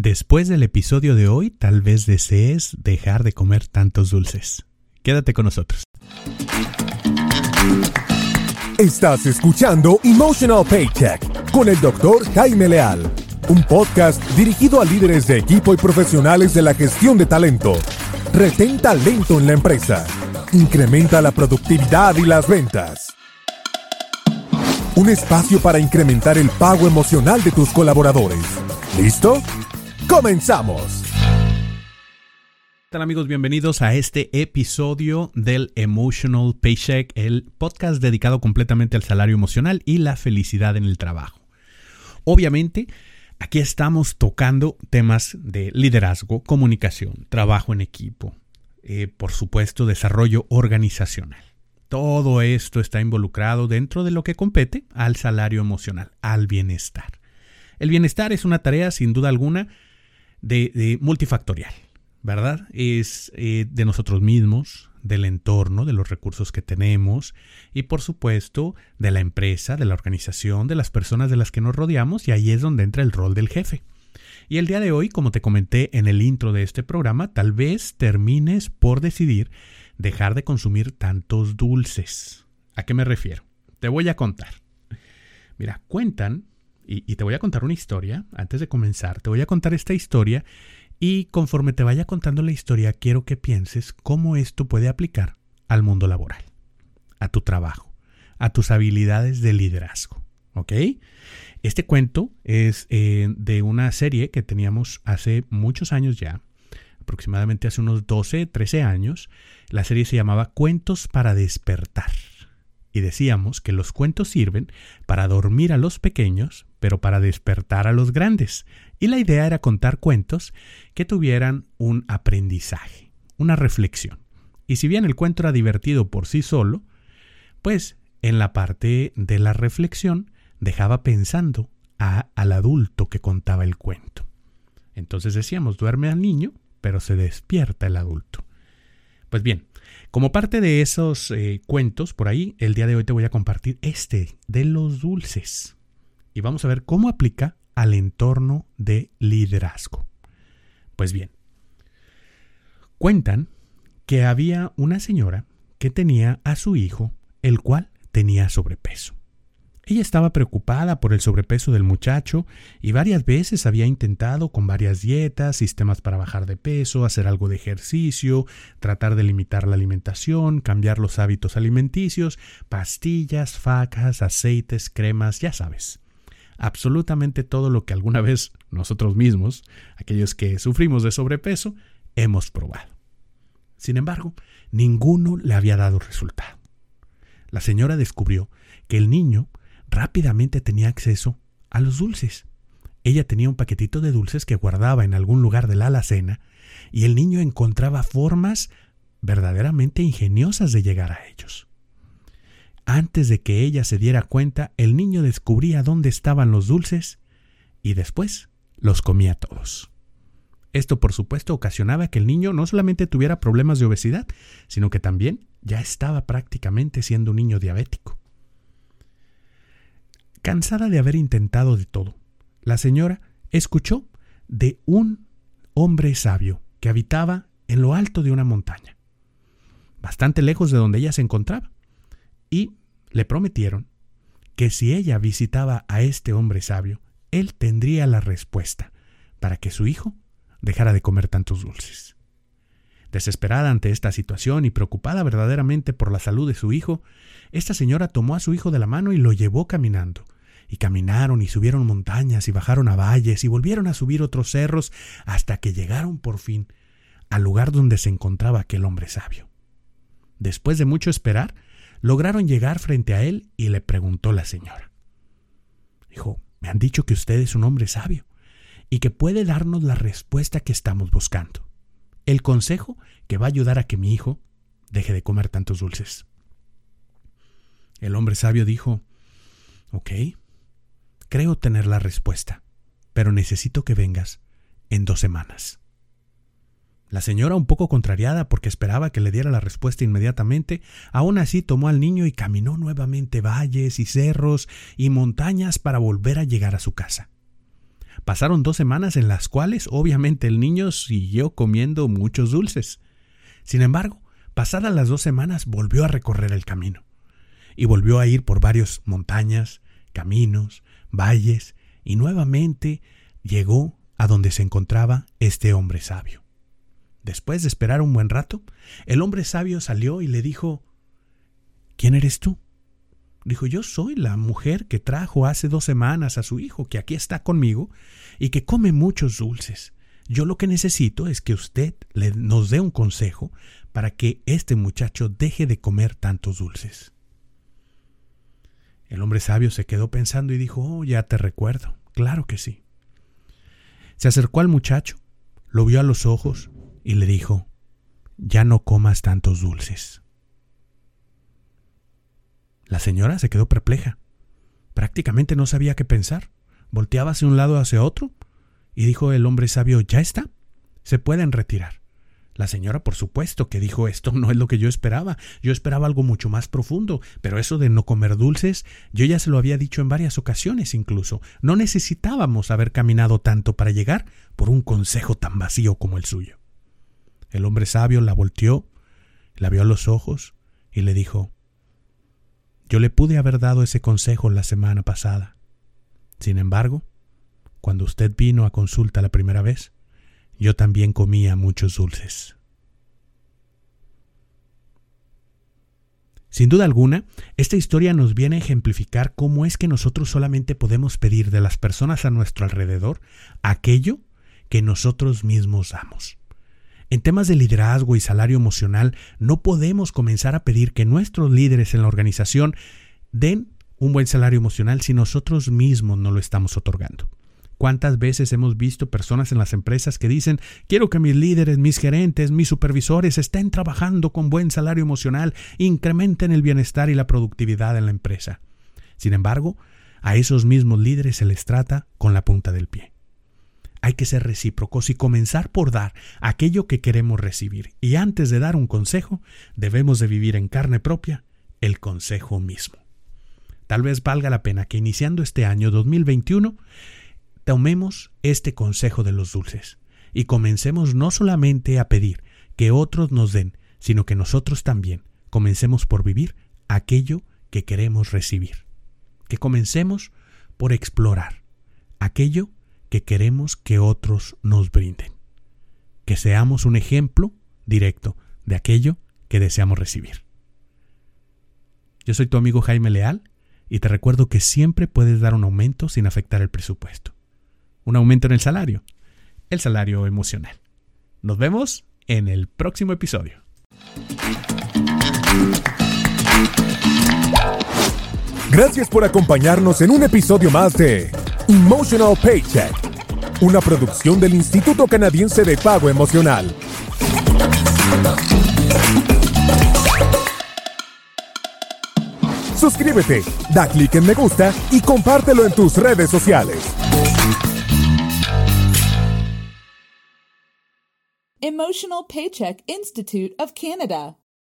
Después del episodio de hoy, tal vez desees dejar de comer tantos dulces. Quédate con nosotros. Estás escuchando Emotional Paycheck con el doctor Jaime Leal, un podcast dirigido a líderes de equipo y profesionales de la gestión de talento. Retén talento en la empresa. Incrementa la productividad y las ventas. Un espacio para incrementar el pago emocional de tus colaboradores. ¿Listo? ¡Comenzamos! ¿Qué tal amigos? Bienvenidos a este episodio del Emotional Paycheck, el podcast dedicado completamente al salario emocional y la felicidad en el trabajo. Obviamente, aquí estamos tocando temas de liderazgo, comunicación, trabajo en equipo, eh, por supuesto, desarrollo organizacional. Todo esto está involucrado dentro de lo que compete al salario emocional, al bienestar. El bienestar es una tarea, sin duda alguna, de, multifactorial, ¿verdad? Es eh, de nosotros mismos, del entorno, de los recursos que tenemos y por supuesto de la empresa, de la organización, de las personas de las que nos rodeamos y ahí es donde entra el rol del jefe. Y el día de hoy, como te comenté en el intro de este programa, tal vez termines por decidir dejar de consumir tantos dulces. ¿A qué me refiero? Te voy a contar. Mira, cuentan y, te voy a contar una historia, antes de comenzar, te voy a contar esta historia y conforme te vaya contando la historia, quiero que pienses cómo esto puede aplicar al mundo laboral, a tu trabajo, a tus habilidades de liderazgo. Este cuento es eh, de una serie que teníamos hace muchos años ya, aproximadamente hace unos 12, 13 años. La serie se llamaba Cuentos para despertar. Y decíamos que los cuentos sirven para dormir a los pequeños, pero para despertar a los grandes. Y la idea era contar cuentos que tuvieran un aprendizaje, una reflexión. Y si bien el cuento era divertido por sí solo, pues en la parte de la reflexión dejaba pensando a, al adulto que contaba el cuento. Entonces decíamos, duerme al niño, pero se despierta el adulto. Pues bien, como parte de esos eh, cuentos por ahí, el día de hoy te voy a compartir este de los dulces. Y vamos a ver cómo aplica al entorno de liderazgo. Pues bien, cuentan que había una señora que tenía a su hijo, el cual tenía sobrepeso. Ella estaba preocupada por el sobrepeso del muchacho y varias veces había intentado con varias dietas, sistemas para bajar de peso, hacer algo de ejercicio, tratar de limitar la alimentación, cambiar los hábitos alimenticios, pastillas, facas, aceites, cremas, ya sabes. Absolutamente todo lo que alguna vez nosotros mismos, aquellos que sufrimos de sobrepeso, hemos probado. Sin embargo, ninguno le había dado resultado. La señora descubrió que el niño rápidamente tenía acceso a los dulces. Ella tenía un paquetito de dulces que guardaba en algún lugar de la alacena y el niño encontraba formas verdaderamente ingeniosas de llegar a ellos. Antes de que ella se diera cuenta, el niño descubría dónde estaban los dulces y después los comía todos. Esto, por supuesto, ocasionaba que el niño no solamente tuviera problemas de obesidad, sino que también ya estaba prácticamente siendo un niño diabético. Cansada de haber intentado de todo, la señora escuchó de un hombre sabio que habitaba en lo alto de una montaña, bastante lejos de donde ella se encontraba, y le prometieron que si ella visitaba a este hombre sabio, él tendría la respuesta para que su hijo dejara de comer tantos dulces. Desesperada ante esta situación y preocupada verdaderamente por la salud de su hijo, esta señora tomó a su hijo de la mano y lo llevó caminando. Y caminaron y subieron montañas y bajaron a valles y volvieron a subir otros cerros hasta que llegaron por fin al lugar donde se encontraba aquel hombre sabio. Después de mucho esperar, lograron llegar frente a él y le preguntó la señora. Dijo, me han dicho que usted es un hombre sabio y que puede darnos la respuesta que estamos buscando. El consejo que va a ayudar a que mi hijo deje de comer tantos dulces. El hombre sabio dijo, Ok, creo tener la respuesta, pero necesito que vengas en dos semanas. La señora, un poco contrariada porque esperaba que le diera la respuesta inmediatamente, aún así tomó al niño y caminó nuevamente valles y cerros y montañas para volver a llegar a su casa. Pasaron dos semanas en las cuales obviamente el niño siguió comiendo muchos dulces. Sin embargo, pasadas las dos semanas volvió a recorrer el camino y volvió a ir por varias montañas, caminos, valles y nuevamente llegó a donde se encontraba este hombre sabio. Después de esperar un buen rato, el hombre sabio salió y le dijo ¿Quién eres tú? Dijo, yo soy la mujer que trajo hace dos semanas a su hijo, que aquí está conmigo y que come muchos dulces. Yo lo que necesito es que usted le, nos dé un consejo para que este muchacho deje de comer tantos dulces. El hombre sabio se quedó pensando y dijo, oh, ya te recuerdo, claro que sí. Se acercó al muchacho, lo vio a los ojos y le dijo, ya no comas tantos dulces. La señora se quedó perpleja. Prácticamente no sabía qué pensar. Volteaba hacia un lado hacia otro y dijo el hombre sabio, ya está, se pueden retirar. La señora, por supuesto, que dijo esto no es lo que yo esperaba. Yo esperaba algo mucho más profundo, pero eso de no comer dulces, yo ya se lo había dicho en varias ocasiones incluso. No necesitábamos haber caminado tanto para llegar por un consejo tan vacío como el suyo. El hombre sabio la volteó, la vio a los ojos y le dijo, yo le pude haber dado ese consejo la semana pasada. Sin embargo, cuando usted vino a consulta la primera vez, yo también comía muchos dulces. Sin duda alguna, esta historia nos viene a ejemplificar cómo es que nosotros solamente podemos pedir de las personas a nuestro alrededor aquello que nosotros mismos damos. En temas de liderazgo y salario emocional, no podemos comenzar a pedir que nuestros líderes en la organización den un buen salario emocional si nosotros mismos no lo estamos otorgando. ¿Cuántas veces hemos visto personas en las empresas que dicen, quiero que mis líderes, mis gerentes, mis supervisores estén trabajando con buen salario emocional, incrementen el bienestar y la productividad en la empresa? Sin embargo, a esos mismos líderes se les trata con la punta del pie. Hay que ser recíprocos y comenzar por dar aquello que queremos recibir. Y antes de dar un consejo, debemos de vivir en carne propia el consejo mismo. Tal vez valga la pena que iniciando este año 2021 tomemos este consejo de los dulces y comencemos no solamente a pedir que otros nos den, sino que nosotros también comencemos por vivir aquello que queremos recibir. Que comencemos por explorar aquello que queremos que otros nos brinden. Que seamos un ejemplo directo de aquello que deseamos recibir. Yo soy tu amigo Jaime Leal y te recuerdo que siempre puedes dar un aumento sin afectar el presupuesto. Un aumento en el salario, el salario emocional. Nos vemos en el próximo episodio. Gracias por acompañarnos en un episodio más de Emotional Paycheck, una producción del Instituto Canadiense de Pago Emocional. Suscríbete, da clic en me gusta y compártelo en tus redes sociales. Emotional Paycheck Institute of Canada.